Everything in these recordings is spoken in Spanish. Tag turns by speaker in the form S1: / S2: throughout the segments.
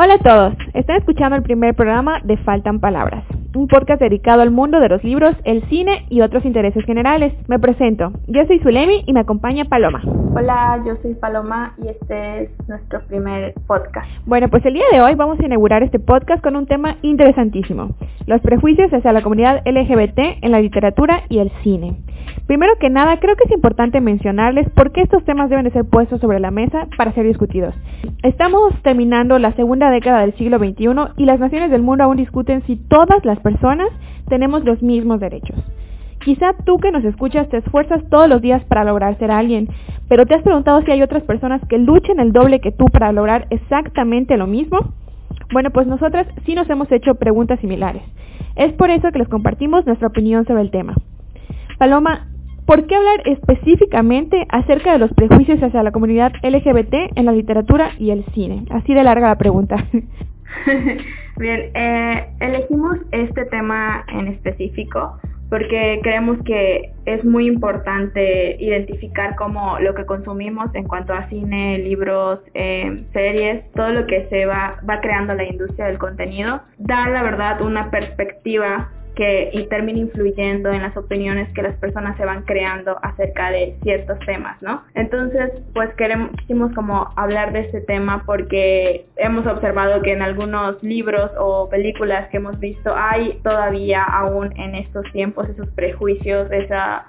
S1: Hola a todos, están escuchando el primer programa de Faltan Palabras, un podcast dedicado al mundo de los libros, el cine y otros intereses generales. Me presento, yo soy Zulemi y me acompaña Paloma.
S2: Hola, yo soy Paloma y este es nuestro primer podcast.
S1: Bueno, pues el día de hoy vamos a inaugurar este podcast con un tema interesantísimo, los prejuicios hacia la comunidad LGBT en la literatura y el cine. Primero que nada, creo que es importante mencionarles por qué estos temas deben de ser puestos sobre la mesa para ser discutidos. Estamos terminando la segunda década del siglo XXI y las naciones del mundo aún discuten si todas las personas tenemos los mismos derechos. Quizá tú que nos escuchas te esfuerzas todos los días para lograr ser alguien, pero ¿te has preguntado si hay otras personas que luchen el doble que tú para lograr exactamente lo mismo? Bueno, pues nosotras sí nos hemos hecho preguntas similares. Es por eso que les compartimos nuestra opinión sobre el tema. Paloma, ¿Por qué hablar específicamente acerca de los prejuicios hacia la comunidad LGBT en la literatura y el cine? Así de larga la pregunta.
S2: Bien, eh, elegimos este tema en específico porque creemos que es muy importante identificar cómo lo que consumimos en cuanto a cine, libros, eh, series, todo lo que se va, va creando la industria del contenido, da la verdad una perspectiva que y termina influyendo en las opiniones que las personas se van creando acerca de ciertos temas, ¿no? Entonces, pues queremos, quisimos como hablar de este tema porque hemos observado que en algunos libros o películas que hemos visto hay todavía aún en estos tiempos esos prejuicios,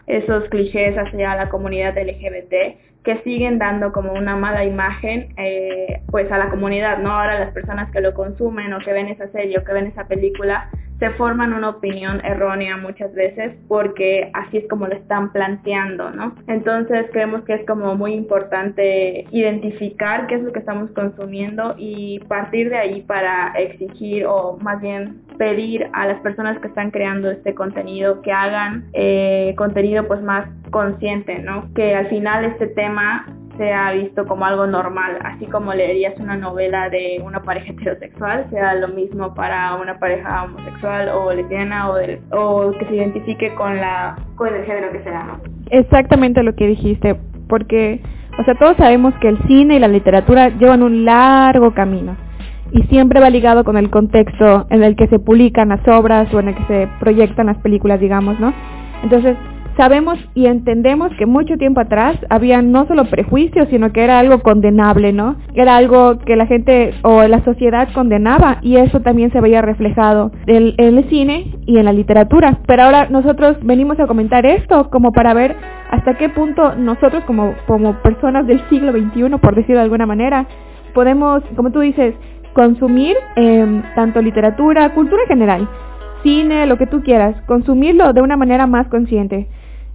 S2: esos clichés hacia la comunidad LGBT que siguen dando como una mala imagen eh, pues a la comunidad, ¿no? Ahora las personas que lo consumen o que ven esa serie o que ven esa película se forman una opinión errónea muchas veces porque así es como lo están planteando, ¿no? Entonces creemos que es como muy importante identificar qué es lo que estamos consumiendo y partir de ahí para exigir o más bien pedir a las personas que están creando este contenido que hagan eh, contenido pues más consciente, ¿no? Que al final este tema sea visto como algo normal, así como leerías una novela de una pareja heterosexual, sea lo mismo para una pareja homosexual o lesbiana o, o que se identifique con la con el género que sea, ¿no?
S1: Exactamente lo que dijiste, porque o sea, todos sabemos que el cine y la literatura llevan un largo camino y siempre va ligado con el contexto en el que se publican las obras o en el que se proyectan las películas, digamos, ¿no? Entonces, sabemos y entendemos que mucho tiempo atrás había no solo prejuicios, sino que era algo condenable, ¿no? Era algo que la gente o la sociedad condenaba y eso también se veía reflejado en, el cine y en la literatura. Pero ahora nosotros venimos a comentar esto como para ver hasta qué punto nosotros como, como personas del siglo XXI, por decirlo de alguna manera, podemos, como tú dices, consumir eh, tanto literatura, cultura en general, cine, lo que tú quieras, consumirlo de una manera más consciente.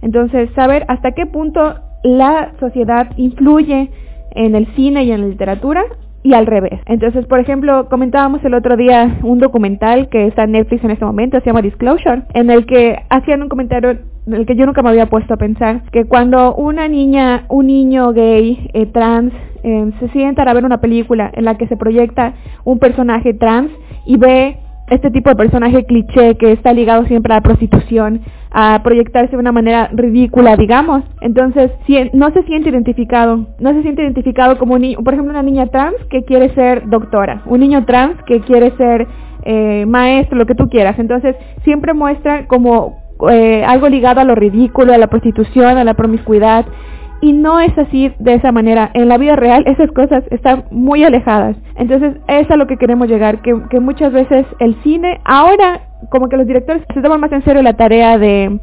S1: Entonces, saber hasta qué punto la sociedad influye en el cine y en la literatura y al revés. Entonces, por ejemplo, comentábamos el otro día un documental que está en Netflix en este momento, se llama Disclosure, en el que hacían un comentario en el que yo nunca me había puesto a pensar, que cuando una niña, un niño gay, eh, trans, eh, se sienta a ver una película en la que se proyecta un personaje trans y ve este tipo de personaje cliché que está ligado siempre a la prostitución, a proyectarse de una manera ridícula, digamos. Entonces, si no se siente identificado, no se siente identificado como un niño, por ejemplo, una niña trans que quiere ser doctora, un niño trans que quiere ser eh, maestro, lo que tú quieras. Entonces, siempre muestra como eh, algo ligado a lo ridículo, a la prostitución, a la promiscuidad y no es así de esa manera. En la vida real esas cosas están muy alejadas. Entonces es a lo que queremos llegar, que, que muchas veces el cine, ahora como que los directores se toman más en serio la tarea de,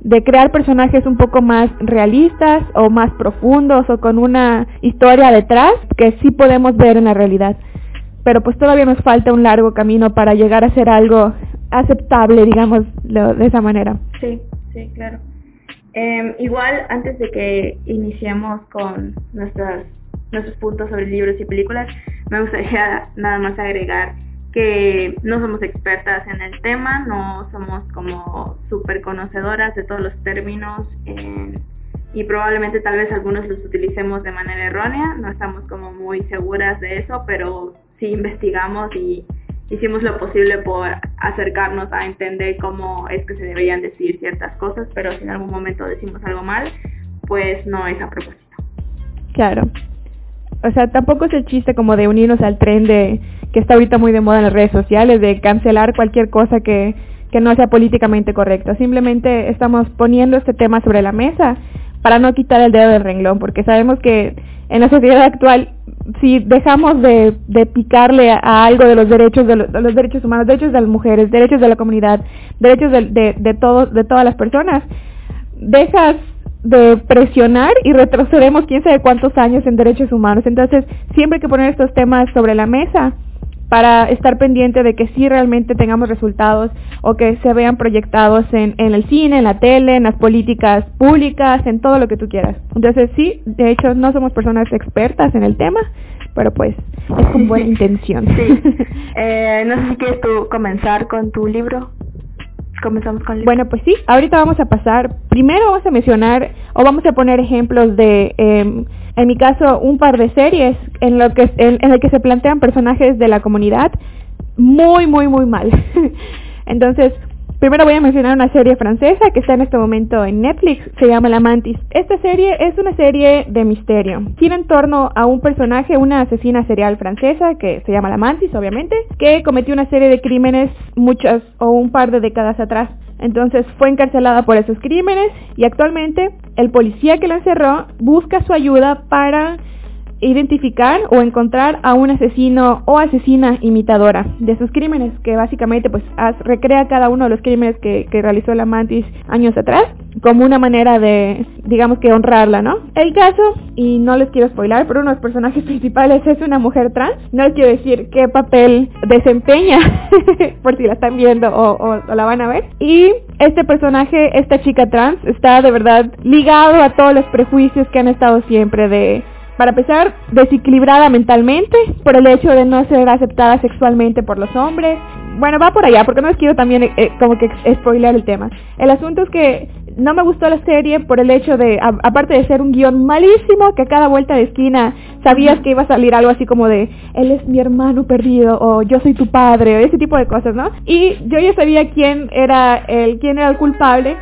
S1: de crear personajes un poco más realistas o más profundos o con una historia detrás que sí podemos ver en la realidad. Pero pues todavía nos falta un largo camino para llegar a ser algo aceptable, digamos, de esa manera.
S2: Sí, sí, claro. Eh, igual, antes de que iniciemos con nuestros, nuestros puntos sobre libros y películas, me gustaría nada más agregar que no somos expertas en el tema, no somos como súper conocedoras de todos los términos eh, y probablemente tal vez algunos los utilicemos de manera errónea, no estamos como muy seguras de eso, pero sí investigamos y hicimos lo posible por acercarnos a entender cómo es que se deberían decir ciertas cosas, pero si en algún momento decimos algo mal, pues no es a propósito.
S1: Claro. O sea, tampoco es el chiste como de unirnos al tren de que está ahorita muy de moda en las redes sociales, de cancelar cualquier cosa que, que no sea políticamente correcta. Simplemente estamos poniendo este tema sobre la mesa para no quitar el dedo del renglón, porque sabemos que en la sociedad actual, si dejamos de, de picarle a, algo de los derechos de, los derechos humanos, derechos de las mujeres, derechos de la comunidad, derechos de, de, todos, de todas las personas, dejas de presionar y retrocedemos quién sabe cuántos años en derechos humanos. Entonces, siempre hay que poner estos temas sobre la mesa para estar pendiente de que sí realmente tengamos resultados o que se vean proyectados en, en el cine, en la tele, en las políticas públicas, en todo lo que tú quieras. Entonces sí, de hecho no somos personas expertas en el tema, pero pues es con buena intención.
S2: Sí. Eh, no sé si quieres tú comenzar con tu libro. Comenzamos con el
S1: Bueno, pues sí, ahorita vamos a pasar, primero vamos a mencionar o vamos a poner ejemplos de... Eh, en mi caso, un par de series en lo que se plantean personajes de la comunidad muy, muy, muy mal. Entonces, primero voy a mencionar una serie francesa que está en este momento en Netflix, se llama La Mantis. Esta serie es una serie de misterio. Gira en torno a un personaje, una asesina serial francesa que se llama La Mantis, obviamente, que cometió una serie de crímenes muchas o un par de décadas atrás. Entonces fue encarcelada por esos crímenes y actualmente el policía que la encerró busca su ayuda para identificar o encontrar a un asesino o asesina imitadora de esos crímenes, que básicamente pues recrea cada uno de los crímenes que, realizó la Mantis años atrás, como una manera de, digamos que honrarla, ¿no? El caso, y no les quiero spoilar, pero uno de los personajes principales es una mujer trans, no les quiero decir qué papel desempeña, por si la están viendo o la van a ver, y este personaje, esta chica trans, está de verdad ligado a todos los prejuicios que han estado siempre de para empezar, desequilibrada mentalmente por el hecho de no ser aceptada sexualmente por los hombres. Bueno, va por allá, porque no les quiero también eh, como que spoiler el tema. El asunto es que no me gustó la serie por el hecho de, aparte de ser un guion malísimo, que a cada vuelta de esquina sabías que iba a salir algo así como de, él es mi hermano perdido, o yo soy tu padre, o ese tipo de cosas, ¿no? Y yo ya sabía quién era el, quién era el culpable,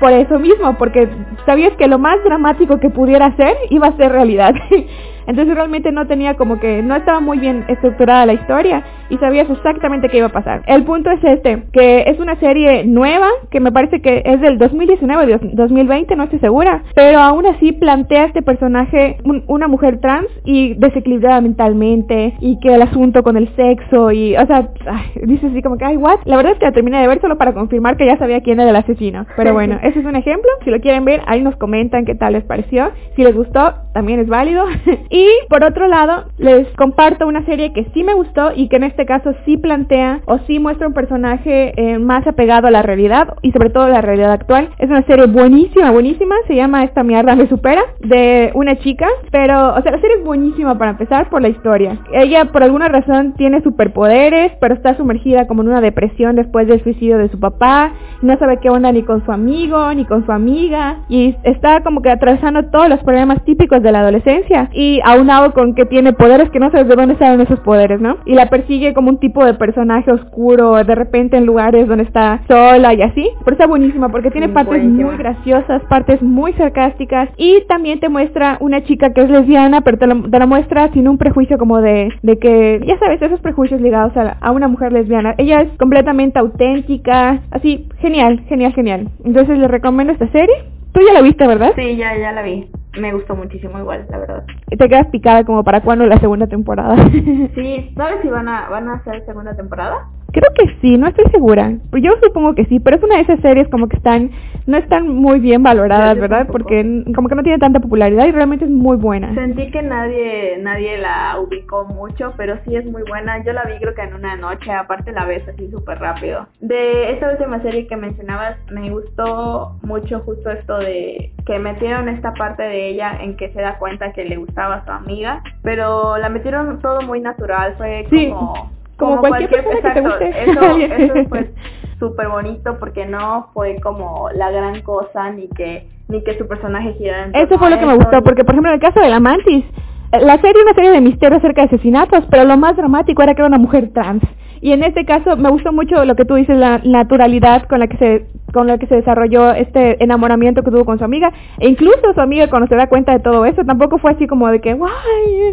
S1: por eso mismo, porque sabías que lo más dramático que pudiera ser iba a ser realidad. Entonces realmente no tenía como que, no estaba muy bien estructurada la historia y sabías exactamente qué iba a pasar. El punto es este, que es una serie nueva, que me parece que es del 2019 o 2020, no estoy segura, pero aún así plantea este personaje, un, una mujer trans y desequilibrada mentalmente y que el asunto con el sexo y, o sea, ay, dices así como que, ay, what? La verdad es que la terminé de ver solo para confirmar que ya sabía quién era el asesino. Pero bueno, ese es un ejemplo. Si lo quieren ver, ahí nos comentan qué tal les pareció. Si les gustó, también es válido. Y por otro lado, les comparto una serie que sí me gustó y que en este caso sí plantea o sí muestra un personaje eh, más apegado a la realidad y sobre todo a la realidad actual. Es una serie buenísima, buenísima. Se llama Esta mierda me supera de una chica, pero, o sea, la serie es buenísima para empezar por la historia. Ella por alguna razón tiene superpoderes, pero está sumergida como en una depresión después del suicidio de su papá. No sabe qué onda ni con su amigo, ni con su amiga y está como que atravesando todos los problemas típicos de la adolescencia y aunado con que tiene poderes que no sabes de dónde salen esos poderes, ¿no? Y la persigue como un tipo de personaje oscuro, de repente en lugares donde está sola y así. Pero está buenísima porque tiene partes buenísima. muy graciosas, partes muy sarcásticas y también te muestra una chica que es lesbiana, pero te la, te la muestra sin un prejuicio como de, de que, ya sabes, esos prejuicios ligados a, a una mujer lesbiana. Ella es completamente auténtica, así, genial, genial, genial. Entonces les recomiendo esta serie. Tú ya la viste, ¿verdad?
S2: Sí, ya, ya la vi. Me gustó muchísimo igual, la verdad.
S1: Te quedas picada como para cuándo la segunda temporada.
S2: sí, ¿sabes si van a, van a hacer segunda temporada?
S1: Creo que sí, no estoy segura. Yo supongo que sí, pero es una de esas series como que están, no están muy bien valoradas, ¿verdad?
S2: tampoco.
S1: Porque como que no tiene tanta popularidad y realmente es muy buena.
S2: Sentí que nadie nadie la ubicó mucho, pero sí es muy buena. Yo la vi creo que en una noche, aparte la ves así súper rápido. De esta última serie que mencionabas, me gustó mucho justo esto de que metieron esta parte de ella en que se da cuenta que le gustaba a su amiga, pero la metieron todo muy natural, fue
S1: Sí,
S2: como
S1: como cualquier persona que te
S2: exacto,
S1: guste.
S2: Eso, eso fue súper bonito porque no fue como la gran cosa ni que ni que su personaje girara en
S1: Eso fue lo que me gustó, porque por ejemplo en el caso de la Mantis, eh, la serie es una serie de misterio acerca de asesinatos, pero lo más dramático era que era una mujer trans. Y en este caso me gustó mucho lo que tú dices, la naturalidad con la que se con la que se desarrolló este enamoramiento que tuvo con su amiga. E incluso su amiga cuando se da cuenta de todo eso, tampoco fue así como de que, guay,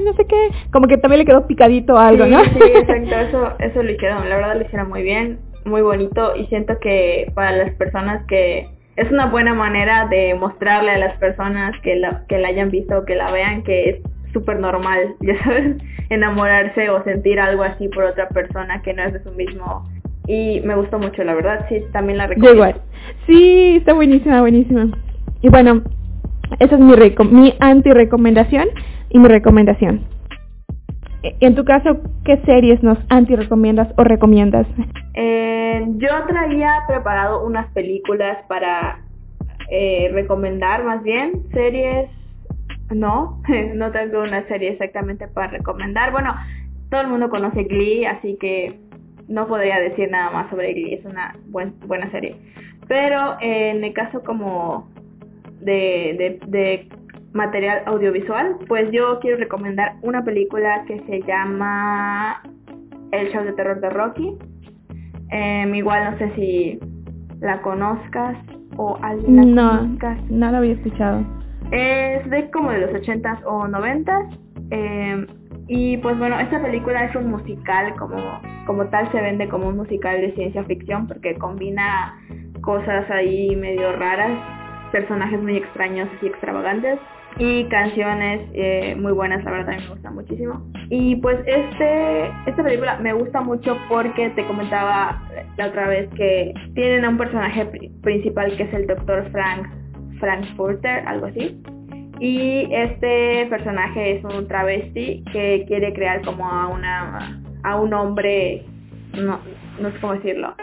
S1: no sé qué, como que también le quedó picadito algo, ¿no?
S2: Sí, exacto, eso, eso lo hicieron, la verdad lo hicieron muy bien, muy bonito y siento que para las personas que es una buena manera de mostrarle a las personas que la, que la hayan visto o que la vean que es súper normal, ya sabes, enamorarse o sentir algo así por otra persona que no es de su mismo. Y me gustó mucho, la verdad, sí, también la recomiendo.
S1: igual. Sí, está buenísima, buenísima. Y bueno, esa es mi, mi anti-recomendación y mi recomendación. E, en tu caso, ¿qué series nos anti-recomiendas o recomiendas?
S2: Eh, yo traía preparado unas películas para eh, recomendar, más bien, series no, no tengo una serie exactamente para recomendar. Bueno, todo el mundo conoce Glee, así que no podría decir nada más sobre Glee, es una buena serie. Pero en el caso como de, de, material audiovisual, pues yo quiero recomendar una película que se llama El show de terror de Rocky. Em, igual no sé si la conozcas o alguien la conozcas.
S1: No, la había escuchado.
S2: Es de como de los 80s o 90s. Em, y pues bueno, esta película es un musical, como, como tal se vende como un musical de ciencia ficción porque combina cosas ahí medio raras, personajes muy extraños y extravagantes y canciones eh, muy buenas, la verdad me gusta muchísimo. Y pues este esta película me gusta mucho porque te comentaba la otra vez que tienen a un personaje principal que es el Dr. Frank Frankfurter, algo así. Y este personaje es un travesti que quiere crear como a una a un hombre, no, no sé cómo decirlo,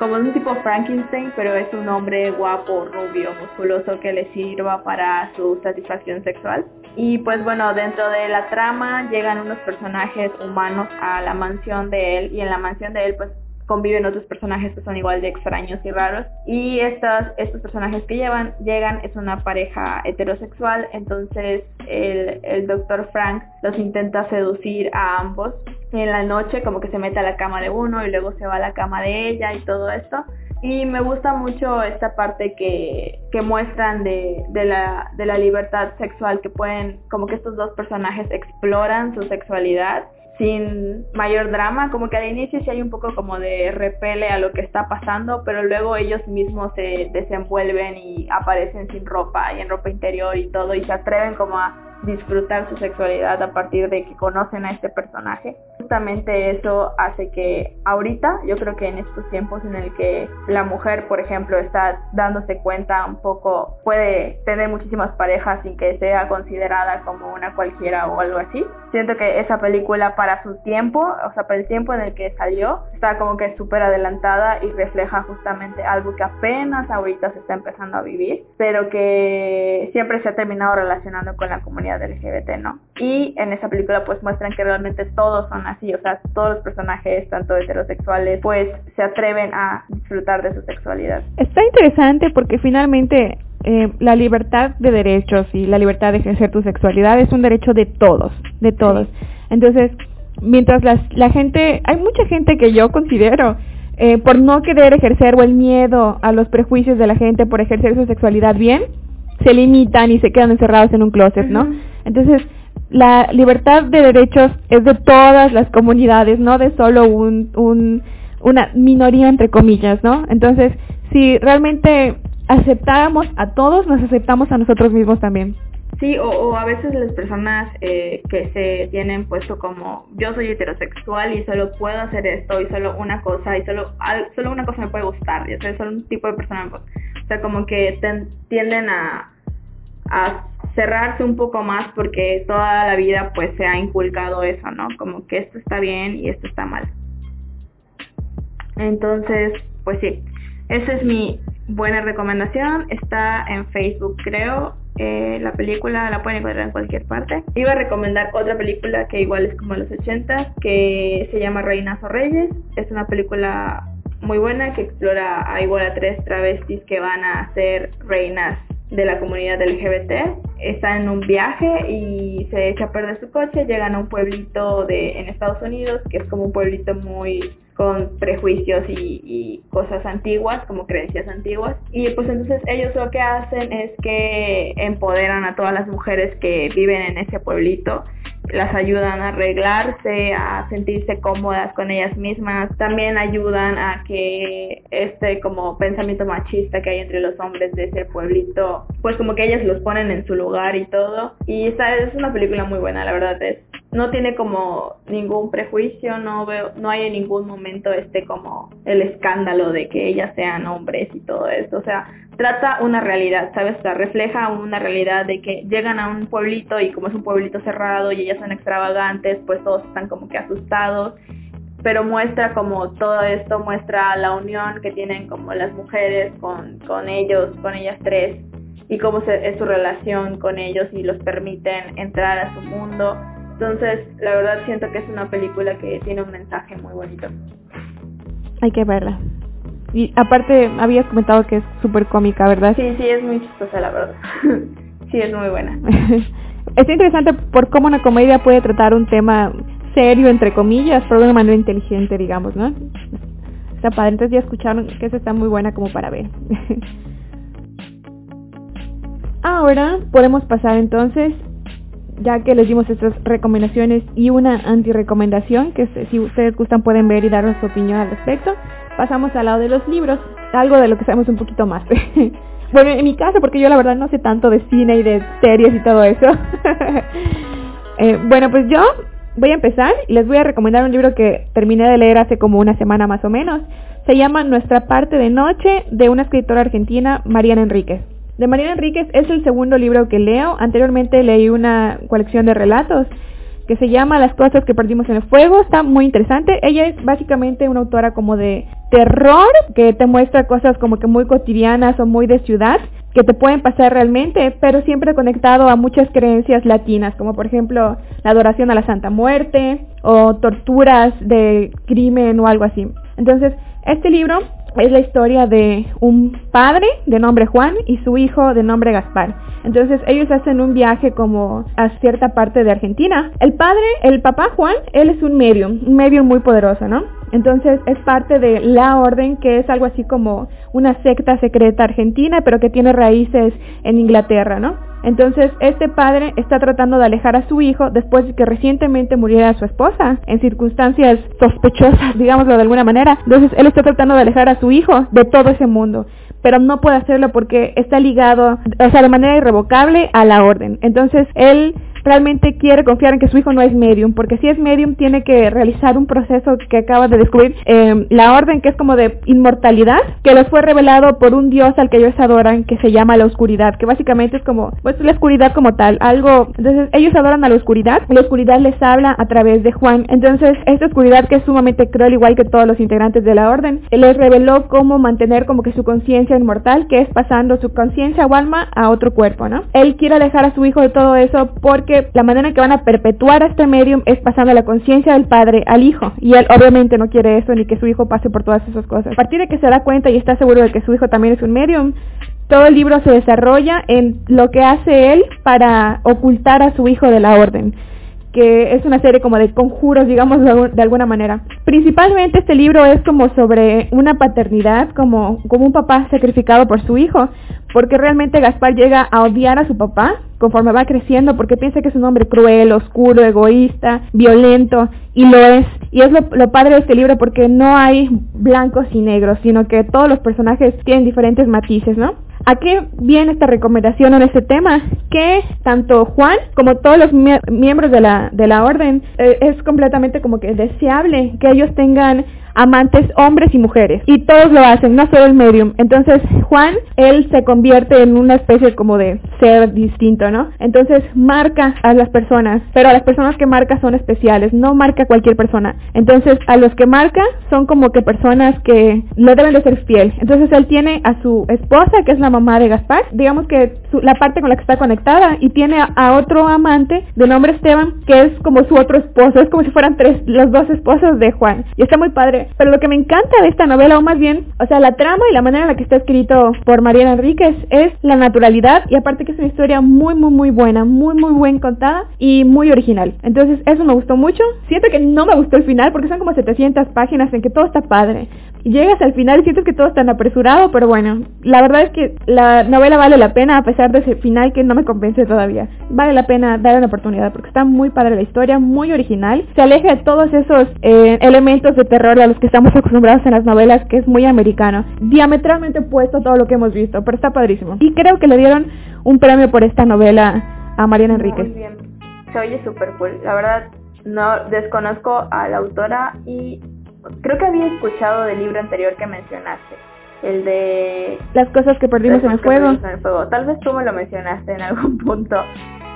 S2: como un tipo Frankenstein, pero es un hombre guapo, rubio, musculoso que le sirva para su satisfacción sexual. Y pues bueno, dentro de la trama llegan unos personajes humanos a la mansión de él y en la mansión de él pues conviven otros personajes que son igual de extraños y raros. Y estos, estos personajes que llevan, llegan es una pareja heterosexual, entonces el, el doctor Frank los intenta seducir a ambos. En la noche como que se mete a la cama de uno y luego se va a la cama de ella y todo esto. Y me gusta mucho esta parte que, que muestran de, de, la, de la libertad sexual, que pueden, como que estos dos personajes exploran su sexualidad sin mayor drama, como que al inicio sí hay un poco como de repele a lo que está pasando, pero luego ellos mismos se desenvuelven y aparecen sin ropa y en ropa interior y todo y se atreven como a disfrutar su sexualidad a partir de que conocen a este personaje. Justamente eso hace que ahorita, yo creo que en estos tiempos en el que la mujer, por ejemplo, está dándose cuenta un poco, puede tener muchísimas parejas sin que sea considerada como una cualquiera o algo así. Siento que esa película para su tiempo, o sea, para el tiempo en el que salió, está como que súper adelantada y refleja justamente algo que apenas ahorita se está empezando a vivir, pero que siempre se ha terminado relacionando con la comunidad del LGBT, ¿no? Y en esa película pues muestran que realmente todos son así, o sea, todos los personajes, tanto heterosexuales, pues se atreven a disfrutar de su sexualidad.
S1: Está interesante porque finalmente eh, la libertad de derechos y la libertad de ejercer tu sexualidad es un derecho de todos, de todos. Entonces, mientras la gente, hay mucha gente que yo considero eh, por no querer ejercer o el miedo a los prejuicios de la gente por ejercer su sexualidad bien, se limitan y se quedan encerrados en un closet, ¿no? Entonces, la libertad de derechos es de todas las comunidades, no de solo un, un, una minoría entre comillas, ¿no? Entonces, si realmente aceptáramos a todos, nos aceptamos a nosotros mismos también.
S2: Sí, o, o a veces las personas eh, que se tienen puesto como yo soy heterosexual y solo puedo hacer esto y solo una cosa y solo solo una cosa me puede gustar, y soy solo un tipo de persona. Sea, como que tienden a, a cerrarse un poco más porque toda la vida pues se ha inculcado eso, ¿no? Como que esto está bien y esto está mal. Entonces, pues sí, esa es mi buena recomendación. Está en Facebook, creo. Eh, la película la pueden encontrar en cualquier parte. Iba a recomendar otra película que igual es como los 80 que se llama Reinas o Reyes. Es una película muy buena que explora a igual a tres travestis que van a ser reinas de la comunidad LGBT. Está en un viaje y se echa a perder su coche, llegan a un pueblito de, en Estados Unidos, que es como un pueblito muy con prejuicios y, cosas antiguas, como creencias antiguas. Y pues entonces ellos lo que hacen es que empoderan a todas las mujeres que viven en ese pueblito, las ayudan a arreglarse, a sentirse cómodas con ellas mismas, también ayudan a que este como pensamiento machista que hay entre los hombres de ese pueblito, pues como que ellas los ponen en su lugar y todo. Y esta es una película muy buena, la verdad es no tiene como ningún prejuicio, no veo, no hay en ningún momento este como el escándalo de que ellas sean hombres y todo esto, o sea, trata una realidad, ¿sabes? O sea, refleja una realidad de que llegan a un pueblito y como es un pueblito cerrado y ellas son extravagantes, pues todos están como que asustados, pero muestra como todo esto, muestra la unión que tienen como las mujeres con, con ellos, con ellas tres y cómo se, es su relación con ellos y los permiten entrar a su mundo entonces, la verdad siento que es una película que tiene un mensaje muy bonito.
S1: Hay que verla. Y aparte, habías comentado que es súper cómica, ¿verdad?
S2: Sí, sí, es muy chistosa, la verdad. sí, es muy buena.
S1: es interesante por cómo una comedia puede tratar un tema serio, entre comillas, pero de una manera inteligente, digamos, ¿no? Está padre, entonces ya escucharon que esa está muy buena como para ver. Ahora podemos pasar entonces ya que les dimos estas recomendaciones y una anti-recomendación, que si ustedes gustan pueden ver y darnos su opinión al respecto, pasamos al lado de los libros, algo de lo que sabemos un poquito más. bueno, en mi caso, porque yo la verdad no sé tanto de cine y de series y todo eso. eh, bueno, pues yo voy a empezar y les voy a recomendar un libro que terminé de leer hace como una semana más o menos. Se llama Nuestra parte de noche de una escritora argentina, Mariana Enríquez de Mariana Enríquez es el segundo libro que leo. Anteriormente leí una colección de relatos que se llama Las cosas que perdimos en el fuego. Está muy interesante. Ella es básicamente una autora como de terror que te muestra cosas como que muy cotidianas o muy de ciudad que te pueden pasar realmente, pero siempre conectado a muchas creencias latinas, como por ejemplo la adoración a la Santa Muerte o torturas de crimen o algo así. Entonces, este libro es la historia de un padre de nombre Juan y su hijo de nombre Gaspar. Entonces ellos hacen un viaje como a cierta parte de Argentina. El padre, el papá Juan, él es un medium, un medium muy poderoso, ¿no? Entonces es parte de la orden que es algo así como una secta secreta argentina, pero que tiene raíces en Inglaterra, ¿no? Entonces, este padre está tratando de alejar a su hijo después de que recientemente muriera su esposa, en circunstancias sospechosas, digámoslo de alguna manera. Entonces, él está tratando de alejar a su hijo de todo ese mundo pero no puede hacerlo porque está ligado, o sea, de manera irrevocable a la orden. Entonces, él realmente quiere confiar en que su hijo no es medium, porque si es medium tiene que realizar un proceso que acaba de descubrir, eh, la orden que es como de inmortalidad, que les fue revelado por un dios al que ellos adoran, que se llama la oscuridad, que básicamente es como, pues la oscuridad como tal, algo, entonces ellos adoran a la oscuridad, la oscuridad les habla a través de Juan, entonces esta oscuridad que es sumamente cruel, igual que todos los integrantes de la orden, les reveló cómo mantener como que su conciencia inmortal, que es pasando su conciencia o alma a otro cuerpo, ¿no? Él quiere alejar a su hijo de todo eso porque la manera en que van a perpetuar a este medium es pasando la conciencia del padre al hijo. Y él obviamente no quiere eso ni que su hijo pase por todas esas cosas. A partir de que se da cuenta y está seguro de que su hijo también es un medium, todo el libro se desarrolla en lo que hace él para ocultar a su hijo de la orden que es una serie como de conjuros, digamos, de alguna manera. Principalmente este libro es como sobre una paternidad, como, como un papá sacrificado por su hijo, porque realmente Gaspar llega a odiar a su papá conforme va creciendo porque piensa que es un hombre cruel, oscuro, egoísta, violento y lo es. Y es lo, padre de este libro porque no hay blancos y negros, sino que todos los personajes tienen diferentes matices, ¿no? ¿A qué viene esta recomendación en este tema? Que tanto Juan como todos los miembros de la, de la orden eh, es completamente como que deseable que ellos tengan amantes hombres y mujeres. Y todos lo hacen, no solo el medium. Entonces Juan, él se convierte en una especie como de ser distinto, ¿no? Entonces marca a las personas, pero a las personas que marca son especiales, no marca a cualquier persona. Entonces a los que marca son como que personas que no deben de ser fiel. Entonces él tiene a su esposa, que es la mamá de Gaspar, digamos que la parte con la que está conectada, y tiene a, otro amante de nombre Esteban, que es como su otro esposo, es como si fueran tres, los dos esposos de Juan. Y está muy padre Pero lo que me encanta de esta novela, o más bien, o sea, la trama y la manera en la que está escrito por Mariana Enríquez es la naturalidad y aparte que es una historia muy, muy, muy buena, muy, muy bien contada y muy original. Entonces, eso me gustó mucho. Siento que no me gustó el final porque son como 700 páginas en que todo está padre. Llegas al final y sientes que todo está tan apresurado, pero bueno, la verdad es que la novela vale la pena a pesar de ese final que no me convence todavía. Vale la pena darle una oportunidad porque está muy padre la historia, muy original. Se aleja de todos esos eh, elementos de terror a los que estamos acostumbrados en las novelas, que es muy americano. Diametralmente opuesto a todo lo que hemos visto, pero está padrísimo. Y creo que le dieron un premio por esta novela a Mariana Enríquez.
S2: Muy bien. Se oye súper cool. La verdad, no desconozco a la autora y creo que había escuchado del libro anterior que mencionaste. El de...
S1: Las cosas que perdimos, en el, fuego.
S2: en el fuego. Tal vez tú me lo mencionaste en algún punto,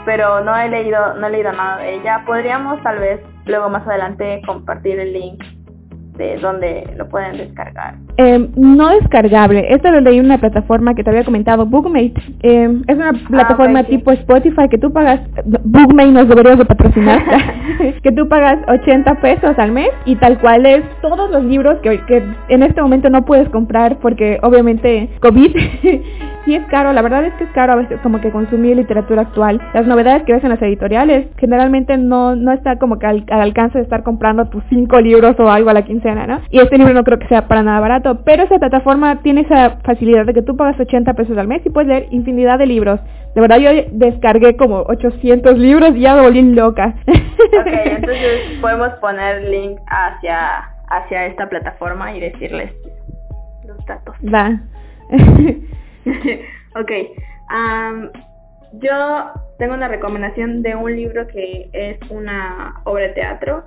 S2: pero no he leído, no he leído nada de ella. Podríamos tal vez luego más adelante compartir el link de dónde lo pueden descargar.
S1: Eh, no descargable. Esto lo leí en una plataforma que te había comentado, Bookmate. Eh, es una
S2: Ah,
S1: plataforma
S2: sí.
S1: tipo Spotify que tú pagas, Bookmate nos deberías de patrocinar, que tú pagas 80 pesos al mes y tal cual es todos los libros que, que en este momento no puedes comprar porque obviamente COVID sí es caro, la verdad es que es caro a veces como que consumir literatura actual. Las novedades que ves en las editoriales generalmente no, no está como que al, al alcance de estar comprando tus cinco libros o algo a la quincena, ¿no? Y este libro no creo que sea para nada barato, pero esa plataforma tiene esa facilidad de que tú pagas 80 pesos al mes y puedes leer infinidad de libros. De verdad yo descargué como 800 libros y ya me volví loca.
S2: Ok, entonces podemos poner link hacia, hacia esta plataforma y decirles los datos.
S1: Va.
S2: ok, yo tengo una recomendación de un libro que es una obra de teatro.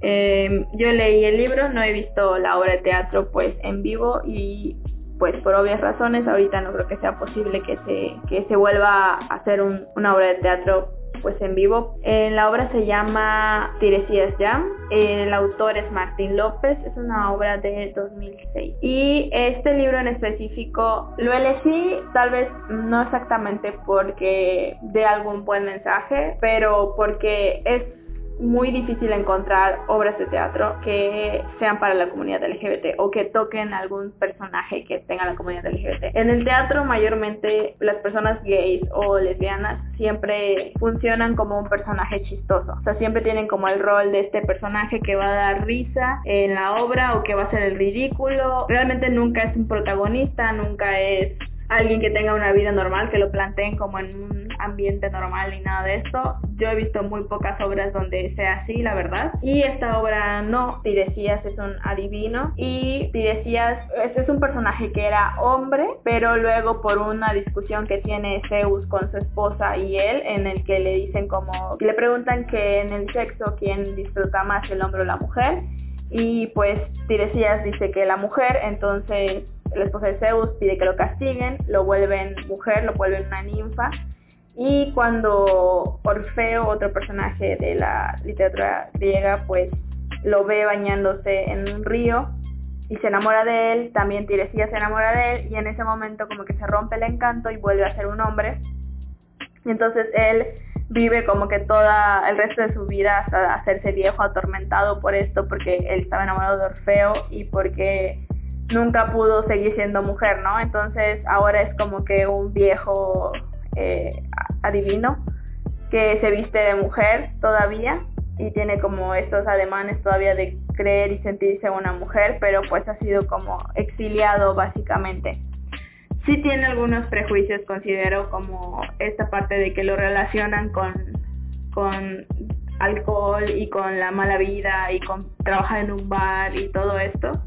S2: Em, yo leí el libro, no he visto la obra de teatro pues en vivo y pues por obvias razones ahorita no creo que sea posible que se, que se vuelva a hacer un- una obra de teatro pues en vivo. La obra se llama Tiresías Jam, el autor es Martín López, es una obra de 2006. Y este libro en específico lo elegí tal vez no exactamente porque de algún buen mensaje, pero porque es muy difícil encontrar obras de teatro que sean para la comunidad LGBT o que toquen algún personaje que tenga la comunidad LGBT. En el teatro mayormente las personas gays o lesbianas siempre funcionan como un personaje chistoso. O sea, siempre tienen como el rol de este personaje que va a dar risa en la obra o que va a ser el ridículo. Realmente nunca es un protagonista, nunca es alguien que tenga una vida normal, que lo planteen como en un ambiente normal y nada de esto. Yo he visto muy pocas obras donde sea así, la verdad. Y esta obra no, Tiresias es un adivino y Tiresias es, es un personaje que era hombre, pero luego por una discusión que tiene Zeus con su esposa y él, en el que le dicen como, le preguntan que en el sexo quién disfruta más, el hombre o la mujer. Y pues Tiresias dice que la mujer, entonces la esposa de Zeus pide que lo castiguen, lo vuelven mujer, lo vuelven una ninfa. Y cuando Orfeo, otro personaje de la literatura griega, pues lo ve bañándose en un río y se enamora de él, también Tiresias se enamora de él y en ese momento como que se rompe el encanto y vuelve a ser un hombre. Y entonces él vive como que toda el resto de su vida hasta hacerse viejo, atormentado por esto, porque él estaba enamorado de Orfeo y porque nunca pudo seguir siendo mujer, ¿no? Entonces ahora es como que un viejo eh, adivino que se viste de mujer todavía y tiene como estos ademanes todavía de creer y sentirse una mujer, pero pues ha sido como exiliado básicamente. Sí tiene algunos prejuicios, considero, como esta parte de que lo relacionan con, con alcohol y con la mala vida y con trabajar en un bar y todo esto.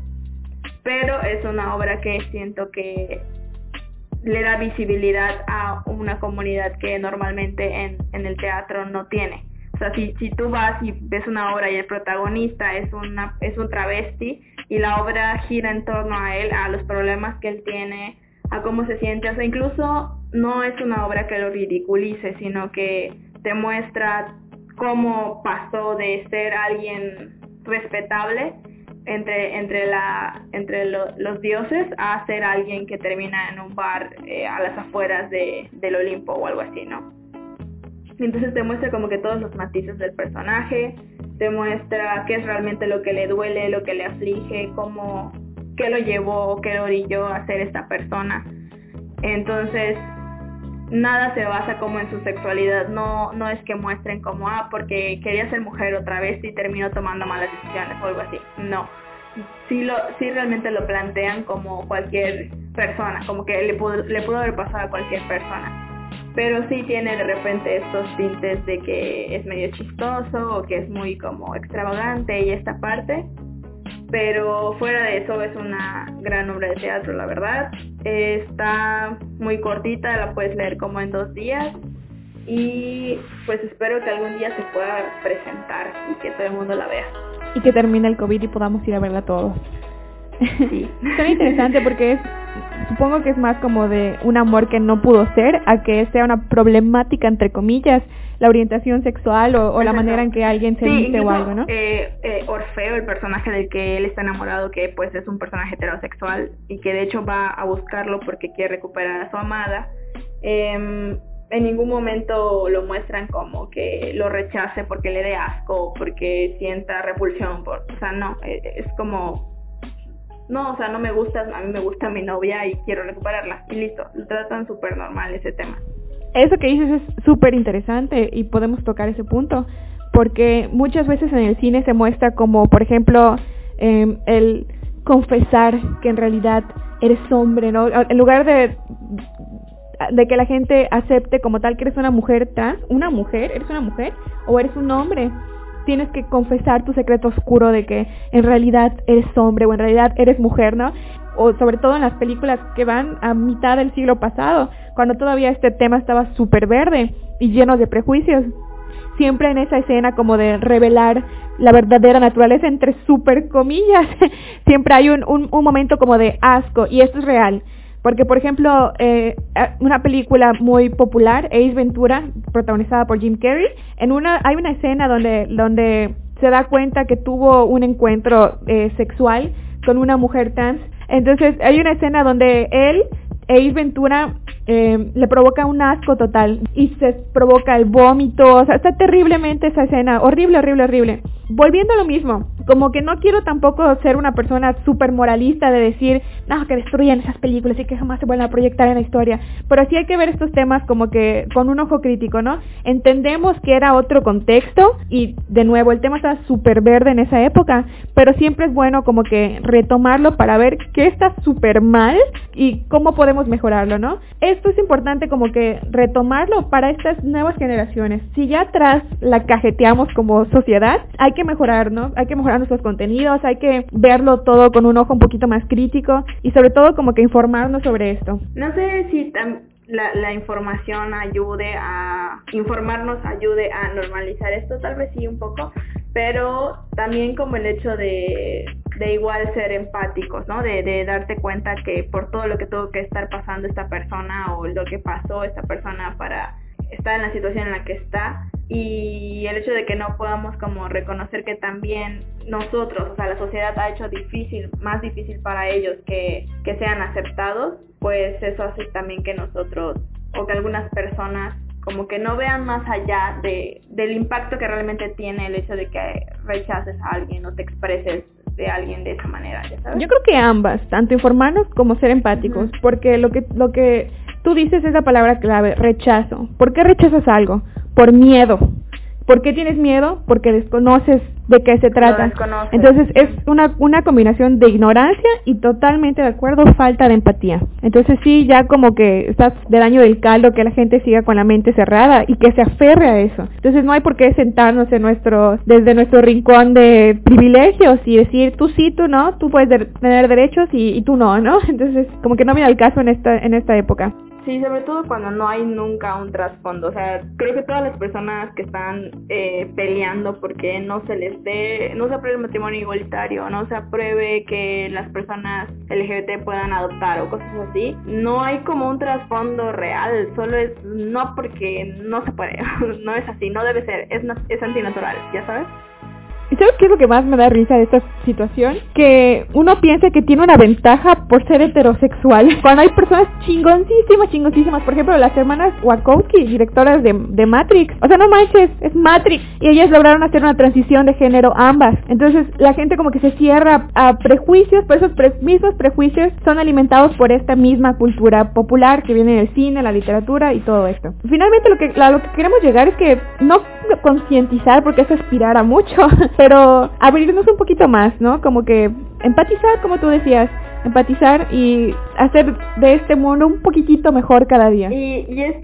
S2: Pero es una obra que siento que le da visibilidad a una comunidad que normalmente en, el teatro no tiene. O sea, si, si tú vas y ves una obra y el protagonista es, una, es un travesti y la obra gira en torno a él, a los problemas que él tiene, a cómo se siente, o sea, incluso no es una obra que lo ridiculice, sino que te muestra cómo pasó de ser alguien respetable entre entre la entre lo- los dioses a ser alguien que termina en un bar eh, a las afueras de, del Olimpo o algo así, ¿no? Entonces te muestra como que todos los matices del personaje, te muestra qué es realmente lo que le duele, lo que le aflige, cómo, qué lo llevó, qué lo orilló a ser esta persona. Entonces, nada se basa como en su sexualidad, no, no es que muestren como, ah, porque quería ser mujer otra vez y terminó tomando malas decisiones o algo así, no. Sí, lo, sí realmente lo plantean como cualquier persona, como que le pudo, le pudo haber pasado a cualquier persona. Pero sí tiene de repente estos tintes de que es medio chistoso o que es muy como extravagante y esta parte. Pero fuera de eso es una gran obra de teatro, la verdad. Está muy cortita, la puedes leer como en dos días. Y pues espero que algún día se pueda presentar y que todo el mundo la vea.
S1: Y que termine el COVID y podamos ir a verla todos.
S2: Sí.
S1: Está interesante porque es, supongo que es más como de un amor que no pudo ser a que sea una problemática entre comillas la orientación sexual o, la manera en que alguien se
S2: sí,
S1: o algo, ¿no?
S2: Eh, eh, Orfeo, el personaje del que él está enamorado, que pues es un personaje heterosexual y que de hecho va a buscarlo porque quiere recuperar a su amada, eh, en ningún momento lo muestran como que lo rechace porque le dé asco, porque sienta repulsión, por, o sea, no, eh, es como no, o sea, no me gusta, a mí me gusta mi novia y quiero recuperarla. Y listo, lo tratan súper normal ese tema.
S1: Eso que dices es súper interesante y podemos tocar ese punto, porque muchas veces en el cine se muestra como, por ejemplo, eh, el confesar que en realidad eres hombre, ¿no? En lugar de de que la gente acepte como tal que eres una mujer trans, una mujer, eres una mujer o eres un hombre tienes que confesar tu secreto oscuro de que en realidad eres hombre o en realidad eres mujer, ¿no? O sobre todo en las películas que van a mitad del siglo pasado, cuando todavía este tema estaba súper verde y lleno de prejuicios. Siempre en esa escena como de revelar la verdadera naturaleza entre super comillas, siempre hay un, un, momento como de asco y esto es real. Porque, por ejemplo, eh, una película muy popular, Ace Ventura, protagonizada por Jim Carrey, en una hay una escena donde, donde se da cuenta que tuvo un encuentro eh, sexual con una mujer trans. Entonces, hay una escena donde él, Ace Ventura, eh, le provoca un asco total y se provoca el vómito, o sea, está terriblemente esa escena, horrible, horrible, horrible. Volviendo a lo mismo, como que no quiero tampoco ser una persona súper moralista de decir, no, que destruyan esas películas y que jamás se vuelvan a proyectar en la historia, pero sí hay que ver estos temas como que con un ojo crítico, ¿no? Entendemos que era otro contexto y de nuevo el tema está súper verde en esa época, pero siempre es bueno como que retomarlo para ver qué está súper mal y cómo podemos mejorarlo, ¿no? esto es importante como que retomarlo para estas nuevas generaciones. Si ya atrás la cajeteamos como sociedad, hay que mejorar, ¿no? Hay que mejorar nuestros contenidos, hay que verlo todo con un ojo un poquito más crítico y sobre todo como que informarnos sobre esto.
S2: No sé si la, la, información ayude a informarnos, ayude a normalizar esto, tal vez sí un poco, pero también como el hecho de, de igual ser empáticos, ¿no? De, de, darte cuenta que por todo lo que tuvo que estar pasando esta persona o lo que pasó esta persona para estar en la situación en la que está y el hecho de que no podamos como reconocer que también nosotros, o sea, la sociedad ha hecho difícil, más difícil para ellos que, que sean aceptados, pues eso hace también que nosotros o que algunas personas como que no vean más allá de, del impacto que realmente tiene el hecho de que rechaces a alguien o te expreses de alguien de esa manera, ¿ya sabes?
S1: Yo creo que ambas, tanto informarnos como ser empáticos, porque lo que lo que tú dices es la palabra clave, rechazo. ¿Por qué rechazas algo? Por miedo. ¿Por qué tienes miedo? Porque desconoces de qué se trata. Entonces es una, una combinación de ignorancia y totalmente de acuerdo, falta de empatía. Entonces sí, ya como que estás del daño del caldo, que la gente siga con la mente cerrada y que se aferre a eso. Entonces no hay por qué sentarnos en nuestro, desde nuestro rincón de privilegios y decir tú sí, tú no, tú puedes tener derechos y, y tú no, ¿no? Entonces como que no viene al caso en esta, en esta época.
S2: Sí, sobre todo cuando no hay nunca un trasfondo. O sea, creo que todas las personas que están eh, peleando porque no se les dé, no se apruebe el matrimonio igualitario, no se apruebe que las personas LGBT puedan adoptar o cosas así, no hay como un trasfondo real. Solo es no porque no se puede. no es así, no debe ser. Es, es antinatural, ¿ya sabes?
S1: ¿Y sabes qué es lo que más me da risa de esta situación? Que uno piensa que tiene una ventaja por ser heterosexual. Cuando hay personas chingoncísimas, chingoncísimas. Por ejemplo, las hermanas Wachowski, directoras de, Matrix. O sea, no manches, es Matrix. Y ellas lograron hacer una transición de género ambas. Entonces, la gente como que se cierra a prejuicios, pero esos mismos prejuicios son alimentados por esta misma cultura popular que viene del cine, la literatura y todo esto. Finalmente, lo que, a lo que queremos llegar es que no concientizar porque eso aspirara mucho, pero abrirnos un poquito más, ¿no? Como que empatizar, como tú decías, empatizar y hacer de este mundo un poquitito mejor cada día.
S2: Y, y es,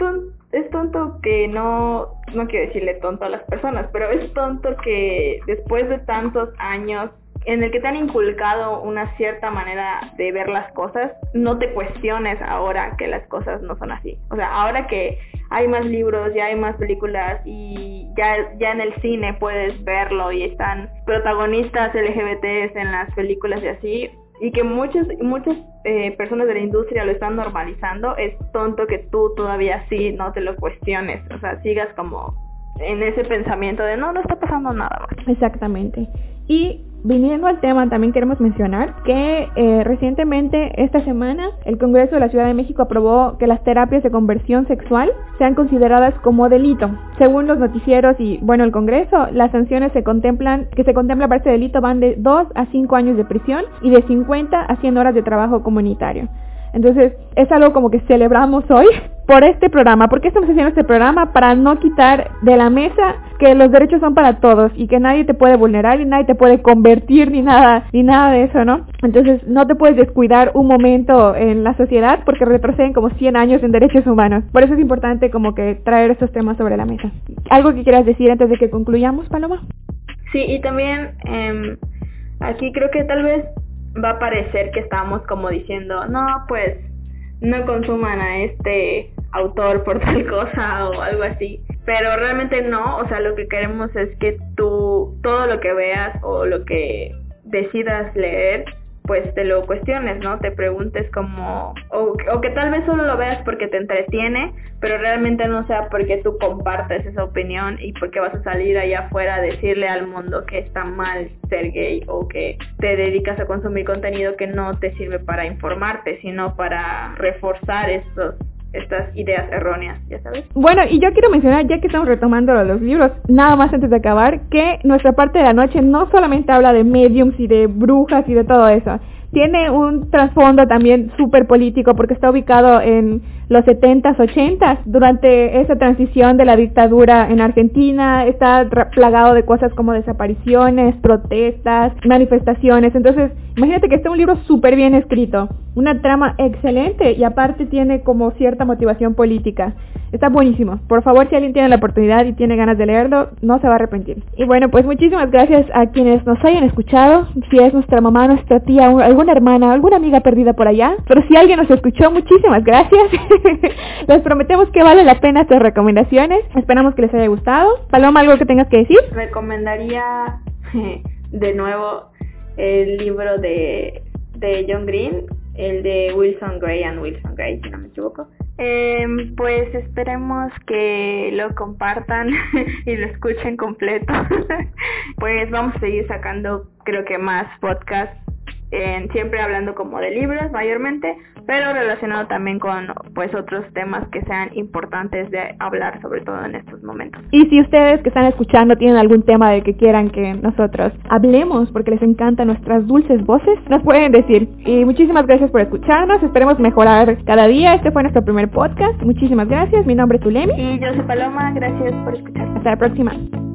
S2: es tonto que no, no quiero decirle tonto a las personas, pero es tonto que después de tantos años en el que te han inculcado una cierta manera de ver las cosas, no te cuestiones ahora que las cosas no son así. O sea, ahora que hay más libros, ya hay más películas y ya, ya en el cine puedes verlo y están protagonistas LGBTs en las películas y así, y que muchas muchas eh, personas de la industria lo están normalizando, es tonto que tú todavía sí no te lo cuestiones, o sea, sigas como en ese pensamiento de no, no está pasando nada más.
S1: Exactamente. Y Viniendo al tema, también queremos mencionar que eh, recientemente, esta semana, el Congreso de la Ciudad de México aprobó que las terapias de conversión sexual sean consideradas como delito. Según los noticieros y, bueno, el Congreso, las sanciones se contemplan, que se contempla para este delito van de 2 a 5 años de prisión y de 50 a 100 horas de trabajo comunitario. Entonces, es algo como que celebramos hoy por este programa. ¿Por qué estamos haciendo este programa? Para no quitar de la mesa que los derechos son para todos y que nadie te puede vulnerar y nadie te puede convertir ni nada, ni nada de eso, ¿no? Entonces, no te puedes descuidar un momento en la sociedad porque retroceden como 100 años en derechos humanos. Por eso es importante como que traer estos temas sobre la mesa. ¿Algo que quieras decir antes de que concluyamos, Paloma?
S2: Sí, y también eh, aquí creo que tal vez va a parecer que estamos como diciendo, no, pues no consuman a este autor por tal cosa o algo así. Pero realmente no, o sea, lo que queremos es que tú, todo lo que veas o lo que decidas leer, pues te lo cuestiones, ¿no? Te preguntes como, o, que tal vez solo lo veas porque te entretiene, pero realmente no sea porque tú compartes esa opinión y porque vas a salir allá afuera a decirle al mundo que está mal ser gay o que te dedicas a consumir contenido que no te sirve para informarte, sino para reforzar estos estas ideas erróneas, ya sabes.
S1: Bueno, y yo quiero mencionar, ya que estamos retomando los libros, nada más antes de acabar, que nuestra parte de la noche no solamente habla de mediums y de brujas y de todo eso, tiene un trasfondo también súper político porque está ubicado en los 70s, 80s, durante esa transición de la dictadura en Argentina, está plagado de cosas como desapariciones, protestas, manifestaciones. Entonces, imagínate que está un libro súper bien escrito, una trama excelente y aparte tiene como cierta motivación política. Está buenísimo. Por favor, si alguien tiene la oportunidad y tiene ganas de leerlo, no se va a arrepentir. Y bueno, pues muchísimas gracias a quienes nos hayan escuchado. Si es nuestra mamá, nuestra tía, alguna hermana, alguna amiga perdida por allá. Pero si alguien nos escuchó, muchísimas gracias. les prometemos que vale la pena estas recomendaciones. Esperamos que les haya gustado. Paloma, ¿algo que tengas que decir?
S2: Recomendaría de nuevo el libro de, de John Green, el de Wilson Gray and Wilson Gray, si no me equivoco. Eh, pues esperemos que lo compartan y lo escuchen completo. pues vamos a seguir sacando creo que más podcasts siempre hablando como de libros mayormente, pero relacionado también con pues otros temas que sean importantes de hablar sobre todo en estos momentos.
S1: Y si ustedes que están escuchando tienen algún tema de que quieran que nosotros hablemos porque les encantan nuestras dulces voces, nos pueden decir. Y muchísimas gracias por escucharnos, esperemos mejorar cada día. Este fue nuestro primer podcast. Muchísimas gracias. Mi nombre es Tulemi.
S2: Y yo soy Paloma, gracias por escuchar.
S1: Hasta la próxima.